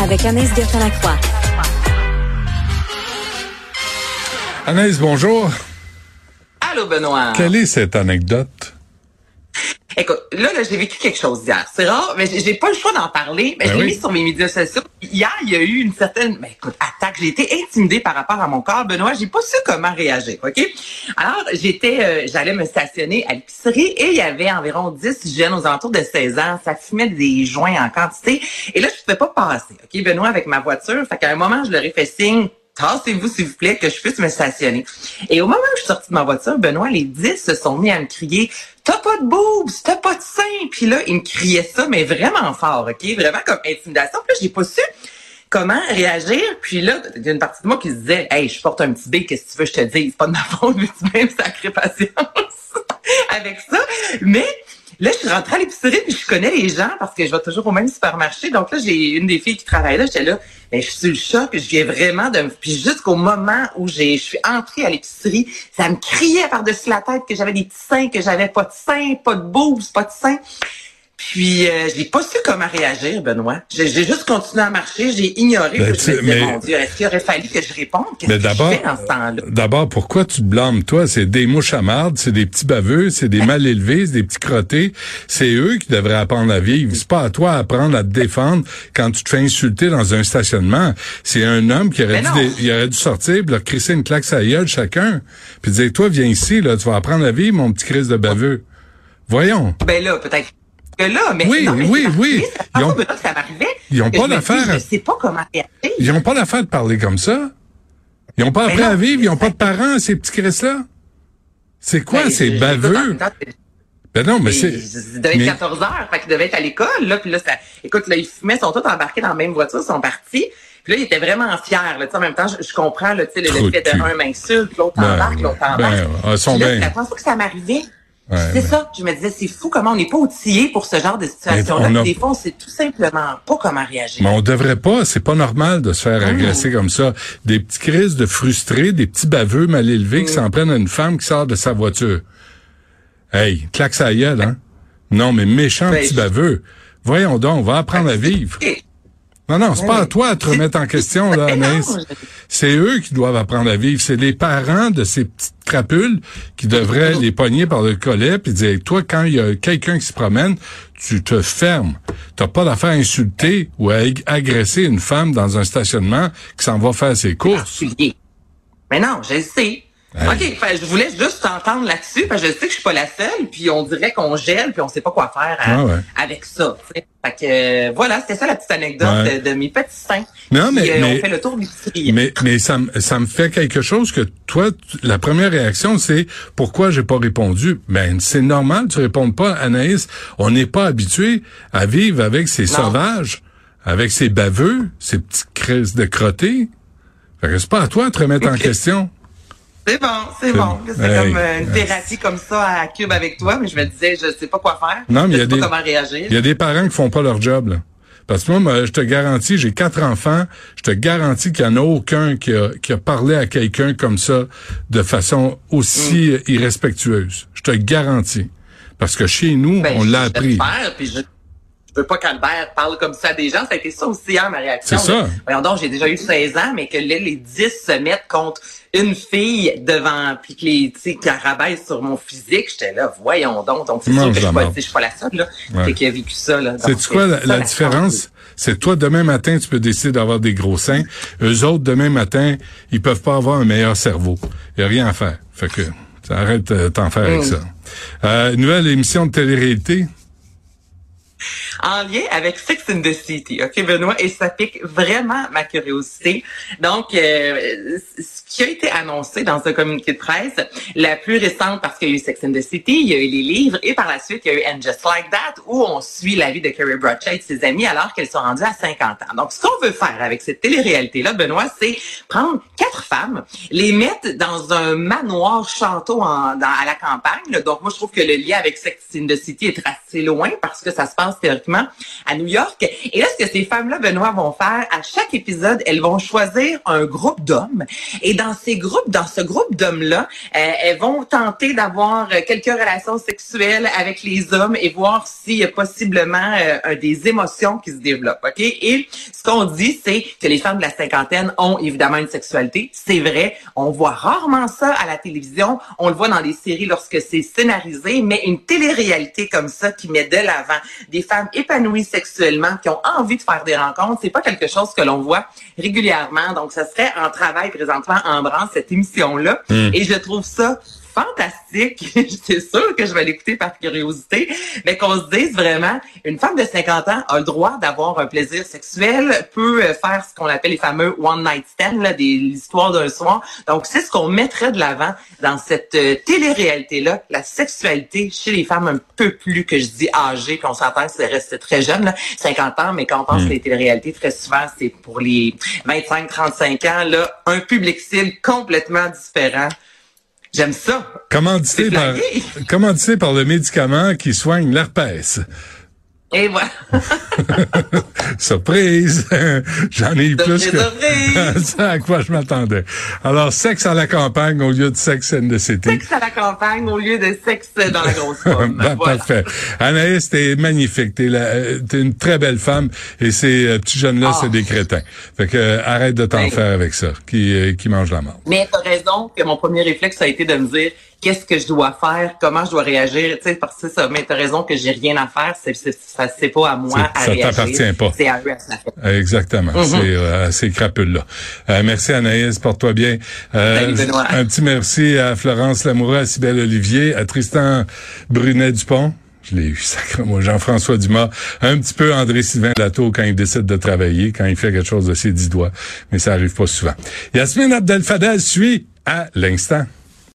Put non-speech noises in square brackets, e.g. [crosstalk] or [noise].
avec Anaïs Gertin-Lacroix. Anaïs, bonjour. Allô, Benoît. Quelle est cette anecdote? Là, là j'ai vécu quelque chose hier. C'est rare, mais j'ai pas le choix d'en parler. Mais Ben je l'ai oui. mis sur mes médias sociaux. Hier, il y a eu une certaine, ben, écoute, attaque. J'ai été intimidée par rapport à mon corps, Benoît. J'ai pas su comment réagir, OK? Alors, j'étais, euh, j'allais me stationner à l'épicerie et il y avait environ 10 jeunes aux alentours de 16 ans. Ça fumait des joints en quantité. Et là, je ne pouvais pas passer, OK, Benoît, avec ma voiture. Fait qu'à un moment, je leur ai fait signe Tassez-vous, s'il vous plaît, que je puisse me stationner. Et au moment où je suis sortie de ma voiture, Benoît, les 10 se sont mis à me crier T'as pas de boobs, t'as pas de seins. Puis là, ils me criaient ça, mais vraiment fort, OK? Vraiment comme intimidation. Puis là, j'ai pas su comment réagir. Puis là, il y a une partie de moi qui se disait Hey, je porte un petit B, qu'est-ce que tu veux que je te dise? C'est pas de ma faute, [laughs] mais tu même sacré patience [laughs] avec ça. Mais là, je suis rentrée à l'épicerie puis je connais les gens parce que je vais toujours au même supermarché. Donc là, j'ai une des filles qui travaille là. J'étais là, ben, je suis le choc. Je viens vraiment de. Puis jusqu'au moment où j'ai, je suis entrée à l'épicerie, ça me criait par-dessus la tête que j'avais des petits seins, que j'avais pas de seins, pas de boobs, pas de seins. Puis euh, j'ai pas su comment réagir, Benoît. J'ai j'ai juste continué à marcher, j'ai ignoré. Ben, je me disais, mais- mon Dieu, est-ce qu'il aurait fallu que je réponde? Qu'est-ce que je fais ce temps-là? d'abord, pourquoi tu te blâmes, toi? C'est des mouches à marde, c'est des petits baveux, c'est des mal élevés, c'est des petits crottés. C'est eux qui devraient apprendre à vivre. C'est pas à toi d'apprendre à te défendre quand tu te fais insulter dans un stationnement. C'est un homme qui aurait, Mais dû, il aurait dû sortir, leur crisser une claque à gueule chacun. Puis dire, toi, viens ici, là, tu vas apprendre à vivre, mon petit crise de baveux. Voyons. Ben là, peut-être là, mais Oui, non, mais oui, oui. Ils ont- ça, ça m'arrivait. ils ont que pas d'affaire Je sais pas comment réagir. Ils ont pas l'affaire de parler comme ça. Ils ont pas appris à vivre, ils ont c'est pas de parents, ces petits Chris-là. C'est quoi, Ben, ces baveux? Ben non, mais c'est... Il devait être mais- 14 heures, fait qu'il devait être à l'école, là, puis là, ça, écoute, là, ils fumaient, sont tous embarqués dans la même voiture, ils sont partis. Puis là, ils étaient vraiment fiers, là, tu sais, en même temps, je, je comprends, là, le, fait de un m'insulte, l'autre Ben, embarque, l'autre embarque. ben, ils sont là, bien. c'est la première fois que ça m'arrivait. Ouais, c'est ouais. ça, je me disais, c'est fou comment on n'est pas outillé pour ce genre de situation-là. a- Des fois, on sait tout simplement pas comment réagir. Mais on devrait pas, c'est pas normal de se faire Ah. agresser comme ça. Des petits crises de frustrés, des petits baveux mal élevés Mm. qui s'en prennent à une femme qui sort de sa voiture. Hey, claque sa gueule, hein? Non, mais méchant Ben, petit je- baveux. Voyons donc, on va apprendre à vivre. Non, non, c'est pas à toi de te remettre en question, là, [laughs] Anaïs. C'est eux qui doivent apprendre à vivre. C'est les parents de ces petites crapules qui devraient les pogner par le collet puis dire, toi, quand il y a quelqu'un qui se promène, tu te fermes. T'as pas d'affaire à insulter ou à ag- agresser une femme dans un stationnement qui s'en va faire ses courses. particulier. Mais non, je le sais. OK, fait, je voulais juste t'entendre là-dessus, parce que je sais que je suis pas la seule, puis on dirait qu'on gèle, puis on sait pas quoi faire à- Ah ouais. avec ça. Fait que euh, voilà, c'était ça la petite anecdote Ouais. de, de mes petits seins. Non, mais- euh, mais- on fait le tour l'épicerie. Mais, mais ça, me- ça me fait quelque chose que toi, la première réaction, c'est pourquoi j'ai pas répondu. Ben, c'est normal, tu réponds pas, Anaïs. On n'est pas habitué à vivre avec ces sauvages, avec ces baveux, ces petites crises de crottés. Fait que c'est pas à toi de te remettre en question. C'est bon, c'est bon. C'est Hey. comme euh, une thérapie comme ça à Cube avec toi, mais je me disais, je sais pas quoi faire. Non, mais je sais pas des- comment réagir. Il y a des parents qui font pas leur job, là. Parce que moi, je te garantis, j'ai quatre enfants, je te garantis qu'il n'y en a aucun qui a, qui a parlé à quelqu'un comme ça de façon aussi Mm. irrespectueuse. Je te garantis. Parce que chez nous, Ben, on l'a appris. j'espère, puis je- je veux pas qu'Albert parle comme ça à des gens. Ça a été ça aussi, hein, ma réaction. C'est ça. Voyons donc, j'ai déjà eu 16 ans, mais que là, les 10 se mettent contre une fille devant, puis que les, tu sais, rabaisse sur mon physique. J'étais là, voyons donc. Donc, c'est sûr que je suis pas, marde. tu sais, je suis pas la seule, là, Ouais. qui a vécu ça, là. C'est quoi la, différence? C'est toi, demain matin, tu peux décider d'avoir des gros seins. Eux autres, demain matin, ils peuvent pas avoir un meilleur cerveau. Il y a rien à faire. Fait que, arrête de t'en faire avec Mm. ça. Euh, nouvelle émission de télé-réalité. En lien avec Sex in the City, ok Benoît, et ça pique vraiment ma curiosité. Donc, euh, ce qui a été annoncé dans ce communiqué de presse, la plus récente parce qu'il y a eu Sex in the City, il y a eu les livres, et par la suite, il y a eu And Just Like That, où on suit la vie de Carrie Bradshaw et de ses amis alors qu'elles sont rendues à 50 ans. Donc, ce qu'on veut faire avec cette télé-réalité-là, Benoît, c'est prendre quatre femmes, les mettre dans un manoir château à la campagne. Donc, moi, je trouve que le lien avec Sex in the City est assez loin parce que ça se passe théoriquement à New York. Et là, ce que ces femmes-là, Benoît, vont faire, à chaque épisode, elles vont choisir un groupe d'hommes. Et dans ces groupes, dans ce groupe d'hommes-là, euh, elles vont tenter d'avoir euh, quelques relations sexuelles avec les hommes et voir s'il y a possiblement euh, des émotions qui se développent. OK? Et ce qu'on dit, c'est que les femmes de la cinquantaine ont évidemment une sexualité. C'est vrai. On voit rarement ça à la télévision. On le voit dans les séries lorsque c'est scénarisé, mais une télé-réalité comme ça qui met de l'avant des femmes épanouies sexuellement, qui ont envie de faire des rencontres, c'est pas quelque chose que l'on voit régulièrement. Donc, ça serait en travail présentement en branle cette émission-là. Et je trouve ça fantastique. [laughs] J'étais sûre que je vais l'écouter par curiosité, mais qu'on se dise vraiment, une femme de 50 ans a le droit d'avoir un plaisir sexuel, peut euh, faire ce qu'on appelle les fameux one night stand, là, des histoires d'un soir. Donc, c'est ce qu'on mettrait de l'avant dans cette euh, télé-réalité-là, la sexualité chez les femmes un peu plus que je dis âgées, puis on s'entend que c'est resté très jeune, là, 50 ans, mais quand on pense que les téléréalités, très souvent, c'est pour les 25-35 ans, là, un public cible complètement différent. J'aime ça. Commandité par, commandité par le médicament qui soigne l'herpès. Et voilà. [laughs] Surprise! [laughs] J'en ai eu plus que surprise! ça [laughs] à quoi je m'attendais. Alors, sexe à la campagne au lieu de sexe in the city. Sexe à la campagne au lieu de sexe dans la grosse pomme. Ben, voilà. Parfait. Anaïs, t'es magnifique. T'es, la- euh, t'es une très belle femme et ces euh, petits jeunes-là, Ah. c'est des crétins. Fait que euh, arrête de t'en Ben. faire avec ça, qui, euh, qui mange la mort. Mais t'as raison que mon premier réflexe a été de me dire qu'est-ce que je dois faire, comment je dois réagir, tu sais, parce que ça. Mais t'as raison que j'ai rien à faire, c'est, c'est, ça, c'est pas à moi à ça réagir. t'appartient pas. C'est à eux à faire. Exactement. Mhm. C'est euh, ces crapules-là. Euh, merci Anaïs, porte-toi bien. Euh, Salut, Benoît. un petit merci à Florence Lamoureux, à Cybelle Olivier, à Tristan Brunet-Dupont. Je l'ai eu, [laughs] sacré moi, Jean-François Dumas, un petit peu André-Sylvain Lato quand il décide de travailler, quand il fait quelque chose de ses dix doigts, mais ça arrive pas souvent. Yasmine Abdel-Fadel suit à l'instant.